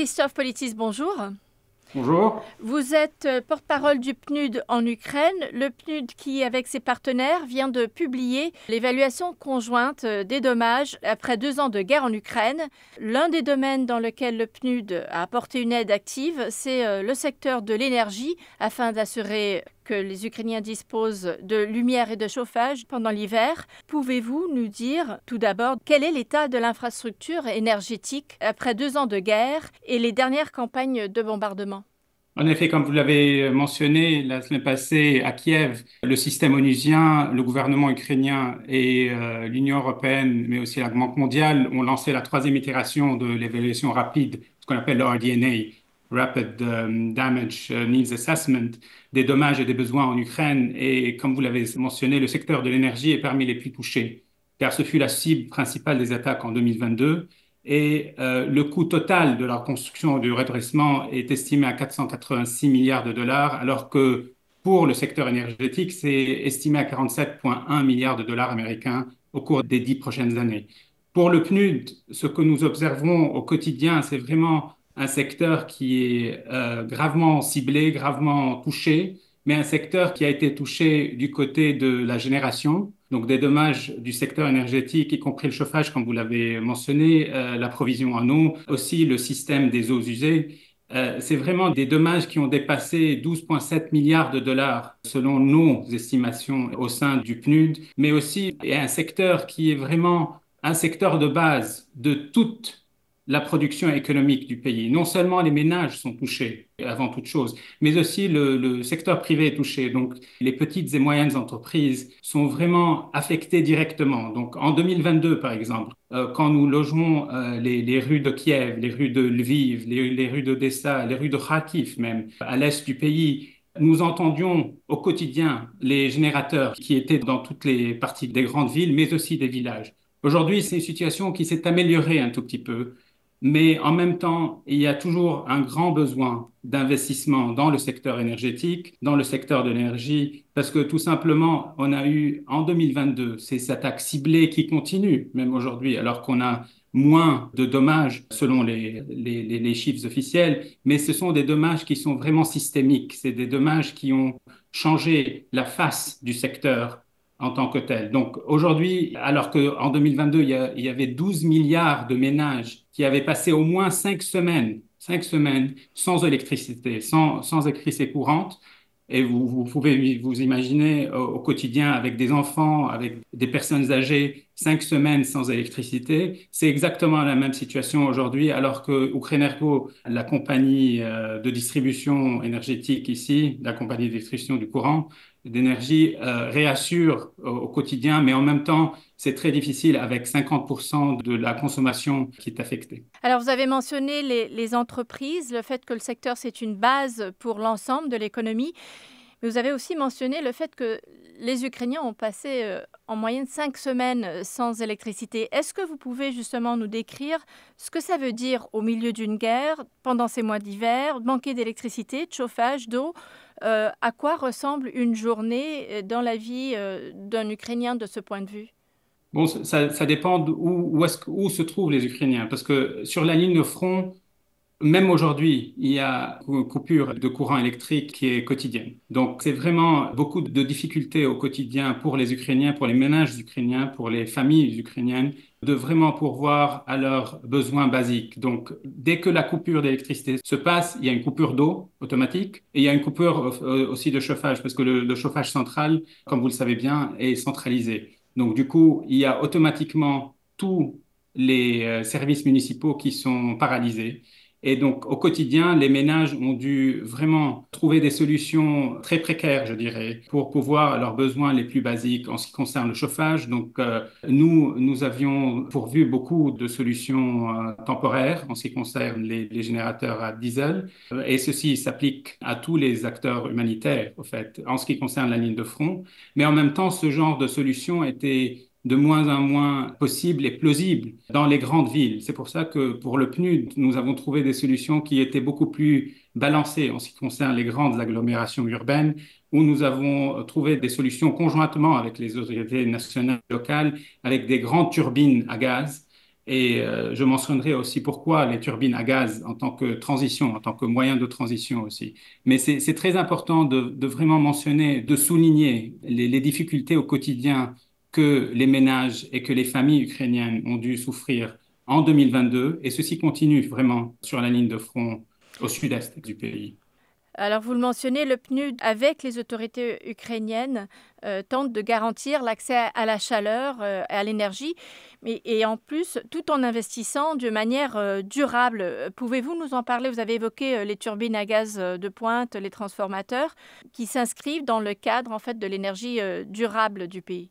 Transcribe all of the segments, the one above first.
Christophe Politis, bonjour. Bonjour. Vous êtes euh, porte-parole du PNUD en Ukraine, le PNUD qui, avec ses partenaires, vient de publier l'évaluation conjointe euh, des dommages après deux ans de guerre en Ukraine. L'un des domaines dans lequel le PNUD a apporté une aide active, c'est euh, le secteur de l'énergie, afin d'assurer que les Ukrainiens disposent de lumière et de chauffage pendant l'hiver. Pouvez-vous nous dire tout d'abord quel est l'état de l'infrastructure énergétique après deux ans de guerre et les dernières campagnes de bombardement? En effet, comme vous l'avez mentionné la semaine passée à Kiev, le système onusien, le gouvernement ukrainien et euh, l'Union européenne, mais aussi la Banque mondiale, ont lancé la troisième itération de l'évaluation rapide, ce qu'on appelle le RDNA, Rapid um, Damage uh, Needs Assessment, des dommages et des besoins en Ukraine. Et comme vous l'avez mentionné, le secteur de l'énergie est parmi les plus touchés, car ce fut la cible principale des attaques en 2022. Et euh, le coût total de la construction du redressement est estimé à 486 milliards de dollars, alors que pour le secteur énergétique, c'est estimé à 47,1 milliards de dollars américains au cours des dix prochaines années. Pour le PNUD, ce que nous observons au quotidien, c'est vraiment un secteur qui est euh, gravement ciblé, gravement touché, mais un secteur qui a été touché du côté de la génération, donc des dommages du secteur énergétique, y compris le chauffage, comme vous l'avez mentionné, euh, la provision en eau, aussi le système des eaux usées. Euh, c'est vraiment des dommages qui ont dépassé 12,7 milliards de dollars selon nos estimations au sein du PNUD, mais aussi un secteur qui est vraiment un secteur de base de toute la production économique du pays. Non seulement les ménages sont touchés avant toute chose, mais aussi le, secteur privé est touché. Donc les petites et moyennes entreprises sont vraiment affectées directement. Donc en 2022, par exemple, euh, quand nous logeons euh, les, rues de Kiev, les rues de Lviv, les, les rues d'Odessa, les rues de Kharkiv même, à l'est du pays, nous entendions au quotidien les générateurs qui étaient dans toutes les parties des grandes villes, mais aussi des villages. Aujourd'hui, c'est une situation qui s'est améliorée un tout petit peu mais en même temps, il y a toujours un grand besoin d'investissement dans le secteur énergétique, dans le secteur de l'énergie, parce que tout simplement, on a eu en 2022 ces attaques ciblées qui continuent, même aujourd'hui, alors qu'on a moins de dommages selon les, les, les, chiffres officiels, mais ce sont des dommages qui sont vraiment systémiques, c'est des dommages qui ont changé la face du secteur en tant que tel. Donc aujourd'hui, alors qu'en 2022, il y, avait 12 milliards de ménages qui avaient passé au moins cinq semaines, cinq semaines sans électricité, sans, électricité courante, et vous, vous, pouvez vous imaginer au, quotidien avec des enfants, avec des personnes âgées, cinq semaines sans électricité. C'est exactement la même situation aujourd'hui, alors que Ukrenergo, la compagnie euh, de distribution énergétique ici, la compagnie de distribution du courant, d'énergie euh, réassure au, quotidien, mais en même temps, c'est très difficile avec 50% de la consommation qui est affectée. Alors, vous avez mentionné les, entreprises, le fait que le secteur, c'est une base pour l'ensemble de l'économie. Mais vous avez aussi mentionné le fait que les Ukrainiens ont passé euh, en moyenne cinq semaines euh, sans électricité. Est-ce que vous pouvez justement nous décrire ce que ça veut dire au milieu d'une guerre, pendant ces mois d'hiver, manquer d'électricité, de chauffage, d'eau euh, À quoi ressemble une journée dans la vie d'un Ukrainien de ce point de vue? Bon, ça, dépend où se trouvent les Ukrainiens, parce que sur la ligne de front, même aujourd'hui, il y a une coupure de courant électrique qui est quotidienne. Donc, c'est vraiment beaucoup de difficultés au quotidien pour les Ukrainiens, pour les ménages ukrainiens, pour les familles ukrainiennes, de vraiment pourvoir à leurs besoins basiques. Donc, dès que la coupure d'électricité se passe, il y a une coupure d'eau automatique et il y a une coupure euh, aussi de chauffage parce que le, le chauffage central, comme vous le savez bien, est centralisé. Donc, du coup, il y a automatiquement tous les euh, services municipaux qui sont paralysés. Et donc, au quotidien, les ménages ont dû vraiment trouver des solutions très précaires, je dirais, pour pouvoir leurs besoins les plus basiques en ce qui concerne le chauffage. Donc, euh, nous, nous avions pourvu beaucoup de solutions euh, temporaires en ce qui concerne les, les générateurs à diesel. et ceci s'applique à tous les acteurs humanitaires, au fait, en ce qui concerne la ligne de front. Mais en même temps, ce genre de solution était de moins en moins possible et plausible dans les grandes villes. C'est pour ça que pour le PNUD, nous avons trouvé des solutions qui étaient beaucoup plus balancées en ce qui concerne les grandes agglomérations urbaines, où nous avons trouvé des solutions conjointement avec les autorités nationales et locales, avec des grandes turbines à gaz Et euh, je mentionnerai aussi pourquoi les turbines à gaz en tant que transition, en tant que moyen de transition aussi. Mais c'est très important de, vraiment mentionner, de souligner les, difficultés au quotidien que les ménages et que les familles ukrainiennes ont dû souffrir en 2022. Et ceci continue vraiment sur la ligne de front au sud-est du pays. Alors vous le mentionnez, le PNUD, avec les autorités ukrainiennes, euh, tente de garantir l'accès à la chaleur, euh, à l'énergie, et en plus, tout en investissant de manière euh, durable. Pouvez-vous nous en parler? Vous avez évoqué les turbines à gaz de pointe, les transformateurs, qui s'inscrivent dans le cadre en fait de l'énergie durable du pays.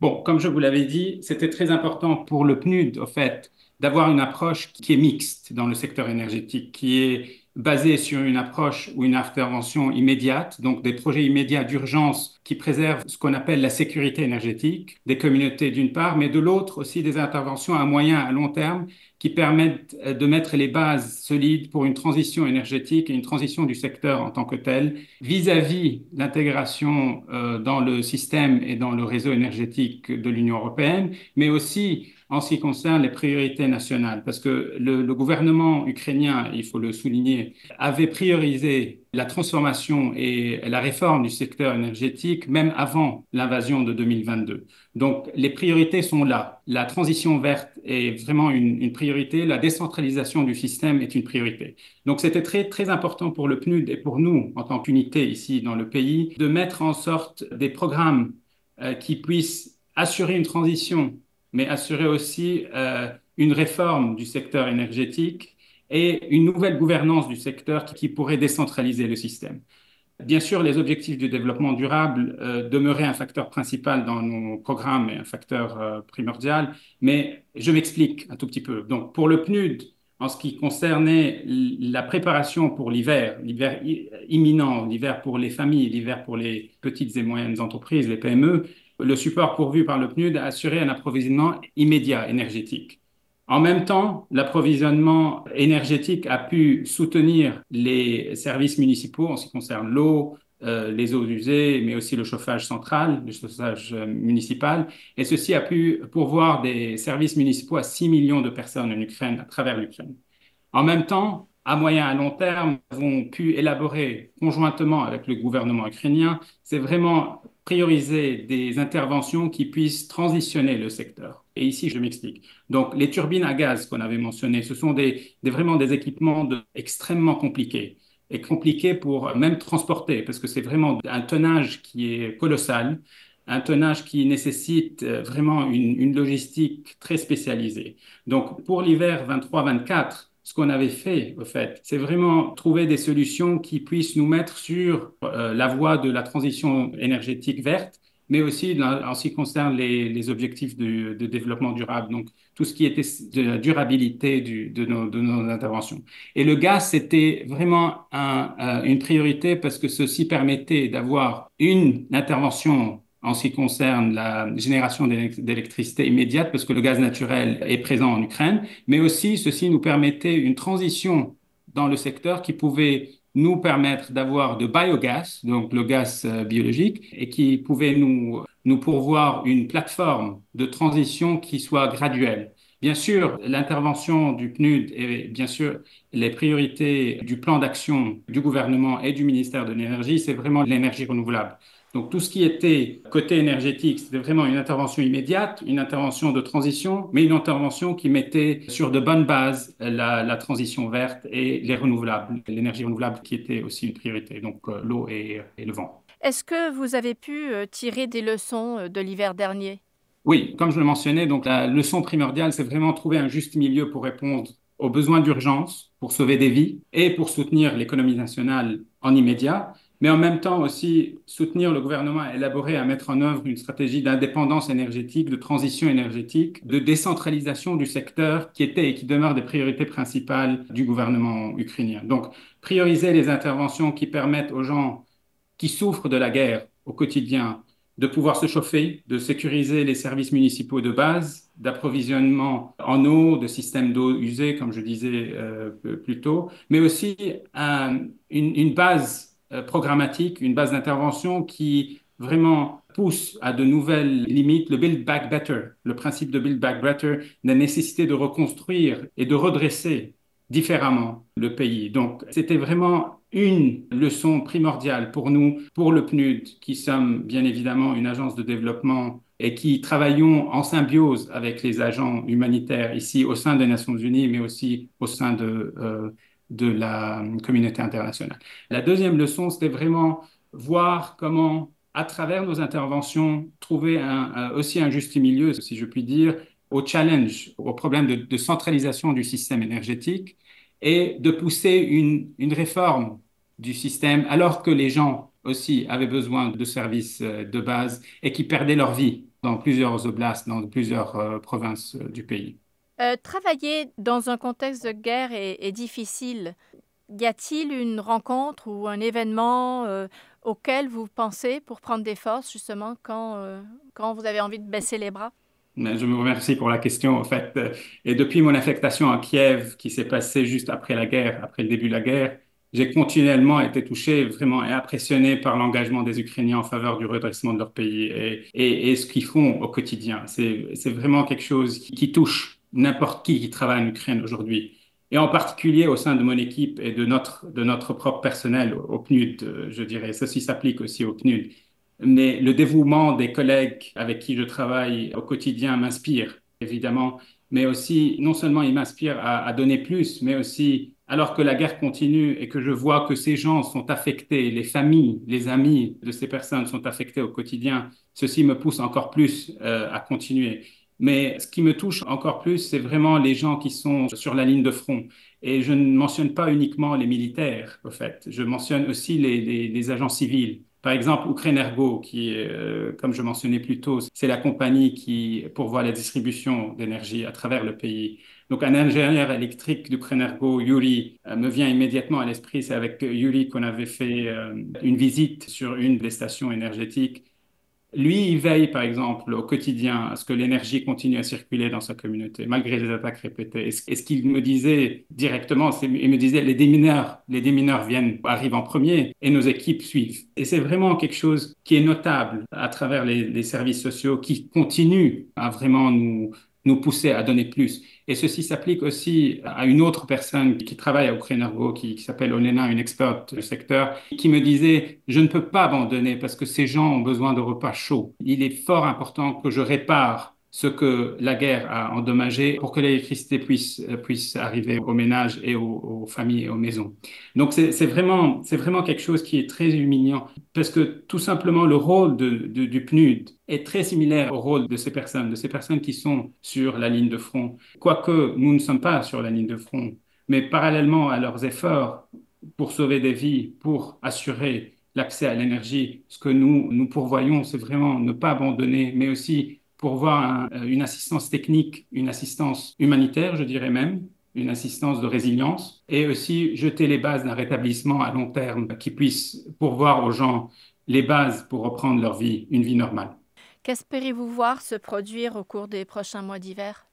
Bon, comme je vous l'avais dit, c'était très important pour le PNUD, au fait, d'avoir une approche qui est mixte dans le secteur énergétique, qui est basé sur une approche ou une intervention immédiate, donc des projets immédiats d'urgence qui préservent ce qu'on appelle la sécurité énergétique des communautés d'une part, mais de l'autre aussi des interventions à moyen à long terme qui permettent euh, de mettre les bases solides pour une transition énergétique et une transition du secteur en tant que tel vis-à-vis l'intégration euh, dans le système et dans le réseau énergétique de l'Union européenne, mais aussi en ce qui concerne les priorités nationales, parce que le, gouvernement ukrainien, il faut le souligner, avait priorisé la transformation et la réforme du secteur énergétique même avant l'invasion de 2022. Donc les priorités sont là. La transition verte est vraiment une, priorité, la décentralisation du système est une priorité. Donc c'était très très important pour le PNUD et pour nous en tant qu'unité ici dans le pays de mettre en sorte des programmes euh, qui puissent assurer une transition mais assurer aussi euh, une réforme du secteur énergétique et une nouvelle gouvernance du secteur qui, pourrait décentraliser le système. Bien sûr, les objectifs du développement durable euh, demeuraient un facteur principal dans nos programmes et un facteur euh, primordial, mais je m'explique un tout petit peu. Donc, pour le PNUD, en ce qui concernait la préparation pour l'hiver, l'hiver imminent, l'hiver pour les familles, l'hiver pour les petites et moyennes entreprises, les PME, le support pourvu par le PNUD a assuré un approvisionnement immédiat énergétique. En même temps, l'approvisionnement énergétique a pu soutenir les services municipaux en ce qui concerne l'eau, euh, les eaux usées, mais aussi le chauffage central, le chauffage euh, municipal. Et ceci a pu pourvoir des services municipaux à 6 millions de personnes en Ukraine, à travers l'Ukraine. En même temps, à moyen et à long terme, avons pu élaborer conjointement avec le gouvernement ukrainien, c'est vraiment prioriser des interventions qui puissent transitionner le secteur. Et ici, je m'explique. Donc, les turbines à gaz qu'on avait mentionnées, ce sont des, vraiment des équipements extrêmement compliqués et compliqués pour même transporter, parce que c'est vraiment un tonnage qui est colossal, un tonnage qui nécessite euh, vraiment une, une logistique très spécialisée. Donc, pour l'hiver 23-24, ce qu'on avait fait, au fait, c'est vraiment trouver des solutions qui puissent nous mettre sur euh, la voie de la transition énergétique verte, mais aussi en ce qui concerne les, objectifs de, développement durable, donc tout ce qui était de la durabilité de, nos, interventions. Et le gaz, c'était vraiment euh, une priorité parce que ceci permettait d'avoir une intervention en ce qui concerne la génération d'électricité immédiate, parce que le gaz naturel est présent en Ukraine, mais aussi ceci nous permettait une transition dans le secteur qui pouvait nous permettre d'avoir de biogaz, donc le gaz euh, biologique, et qui pouvait nous, nous pourvoir une plateforme de transition qui soit graduelle. Bien sûr, l'intervention du PNUD et bien sûr les priorités du plan d'action du gouvernement et du ministère de l'énergie, c'est vraiment l'énergie renouvelable. Donc tout ce qui était côté énergétique, c'était vraiment une intervention immédiate, une intervention de transition, mais une intervention qui mettait sur de bonnes bases la, transition verte et les renouvelables, l'énergie renouvelable qui était aussi une priorité, donc euh, l'eau et, le vent. Est-ce que vous avez pu euh, tirer des leçons euh, de l'hiver dernier? Oui, comme je le mentionnais, donc la leçon primordiale, c'est vraiment trouver un juste milieu pour répondre aux besoins d'urgence, pour sauver des vies et pour soutenir l'économie nationale en immédiat mais en même temps aussi soutenir le gouvernement à élaborer, à mettre en œuvre une stratégie d'indépendance énergétique, de transition énergétique, de décentralisation du secteur qui était et qui demeure des priorités principales du gouvernement ukrainien. Donc, prioriser les interventions qui permettent aux gens qui souffrent de la guerre au quotidien de pouvoir se chauffer, de sécuriser les services municipaux de base, d'approvisionnement en eau, de systèmes d'eau usée, comme je disais euh, plus tôt, mais aussi une, une base euh, programmatique, une base d'intervention qui vraiment pousse à de nouvelles limites le Build Back Better, le principe de Build Back Better, la nécessité de reconstruire et de redresser différemment le pays. Donc, c'était vraiment une leçon primordiale pour nous, pour le PNUD, qui sommes bien évidemment une agence de développement et qui travaillons en symbiose avec les agents humanitaires ici au sein des Nations Unies, mais aussi au sein de, euh, de la communauté internationale. La deuxième leçon, c'était vraiment voir comment, à travers nos interventions, trouver un, aussi un juste milieu, si je puis dire, au challenge, au problème de, centralisation du système énergétique et de pousser une, une réforme du système alors que les gens aussi avaient besoin de services euh, de base et qui perdaient leur vie dans plusieurs oblasts, dans plusieurs euh, provinces euh, du pays. Travailler dans un contexte de guerre est, difficile. Y a-t-il une rencontre ou un événement auquel vous pensez pour prendre des forces justement quand, quand vous avez envie de baisser les bras? Je me remercie pour la question, en fait. Et depuis mon affectation à Kiev, qui s'est passée juste après la guerre, après le début de la guerre, j'ai continuellement été touché vraiment et impressionné par l'engagement des Ukrainiens en faveur du redressement de leur pays et, ce qu'ils font au quotidien. C'est vraiment quelque chose qui, touche n'importe qui qui travaille en Ukraine aujourd'hui. Et en particulier au sein de mon équipe et de notre, de notre propre personnel au PNUD, je dirais. Ceci s'applique aussi au PNUD. Mais le dévouement des collègues avec qui je travaille au quotidien m'inspire, évidemment. Mais aussi, non seulement il m'inspire à, à donner plus, mais aussi alors que la guerre continue et que je vois que ces gens sont affectés, les familles, les amis de ces personnes sont affectés au quotidien, ceci me pousse encore plus euh, à continuer. Mais ce qui me touche encore plus, c'est vraiment les gens qui sont sur la ligne de front. Et je ne mentionne pas uniquement les militaires, au fait. Je mentionne aussi les, agents civils. Par exemple, Ukrenergo, qui, euh, comme je mentionnais plus tôt, c'est la compagnie qui pourvoit la distribution d'énergie à travers le pays. Donc, un ingénieur électrique du Prenergo, Yuri, euh, me vient immédiatement à l'esprit. C'est avec Yuri qu'on avait fait euh, une visite sur une des stations énergétiques. Lui, il veille, par exemple, au quotidien à ce que l'énergie continue à circuler dans sa communauté, malgré les attaques répétées. Et ce, qu'il me disait directement, il me disait, les démineurs, les démineurs viennent, arrivent en premier et nos équipes suivent. Et c'est vraiment quelque chose qui est notable à travers les, les services sociaux qui continuent à vraiment nous, nous pousser à donner plus. Et ceci s'applique aussi à une autre personne qui travaille à Ukrenergo, qui, qui s'appelle Olena, une experte du secteur, qui me disait, je ne peux pas abandonner parce que ces gens ont besoin de repas chauds. Il est fort important que je répare ce que la guerre a endommagé pour que l'électricité puisse, puisse arriver aux ménages et aux, familles et aux maisons. Donc c'est vraiment, vraiment quelque chose qui est très humiliant parce que tout simplement le rôle du PNUD est très similaire au rôle de ces personnes, de ces personnes qui sont sur la ligne de front. Quoique nous ne sommes pas sur la ligne de front, mais parallèlement à leurs efforts pour sauver des vies, pour assurer l'accès à l'énergie, ce que nous, nous pourvoyons, c'est vraiment ne pas abandonner, mais aussi pour voir euh, une assistance technique, une assistance humanitaire, je dirais même, une assistance de résilience, et aussi jeter les bases d'un rétablissement à long terme qui puisse pourvoir aux gens les bases pour reprendre leur vie, une vie normale. Qu'espérez-vous voir se produire au cours des prochains mois d'hiver?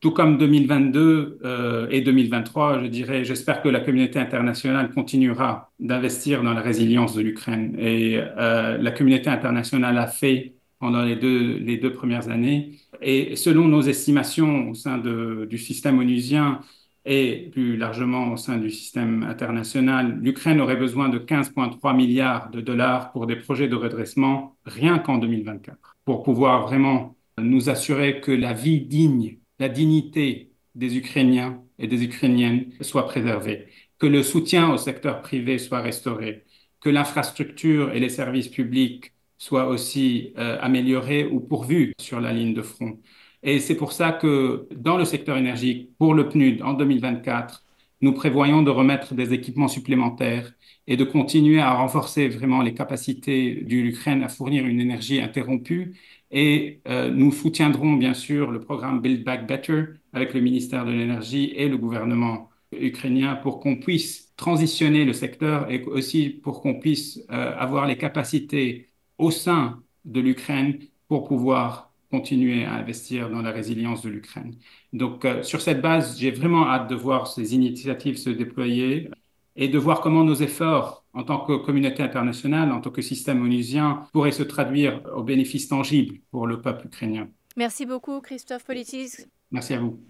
Tout comme 2022 euh, et 2023, je dirais, j'espère que la communauté internationale continuera d'investir dans la résilience de l'Ukraine. Et euh, la communauté internationale a fait pendant les deux, les deux premières années. Et selon nos estimations au sein de, du système onusien et plus largement au sein du système international, l'Ukraine aurait besoin de 15,3 milliards de dollars pour des projets de redressement rien qu'en 2024, pour pouvoir vraiment nous assurer que la vie digne, la dignité des Ukrainiens et des Ukrainiennes soit préservée, que le soutien au secteur privé soit restauré, que l'infrastructure et les services publics soit aussi euh, ou pourvu sur la ligne de front. Et c'est pour ça que dans le secteur énergique, pour le PNUD en 2024, nous prévoyons de remettre des équipements supplémentaires et de continuer à renforcer vraiment les capacités de l'Ukraine à fournir une énergie interrompue. Et euh, nous soutiendrons bien sûr le programme Build Back Better avec le ministère de l'Énergie et le gouvernement ukrainien pour qu'on puisse transitionner le secteur et aussi pour qu'on puisse euh, avoir les capacités au sein de l'Ukraine pour pouvoir continuer à investir dans la résilience de l'Ukraine. Donc, euh, sur cette base, j'ai vraiment hâte de voir ces initiatives se déployer et de voir comment nos efforts en tant que communauté internationale, en tant que système onusien, pourrait se traduire au bénéfice tangible pour le peuple ukrainien. Merci beaucoup, Christophe Politis. Merci à vous.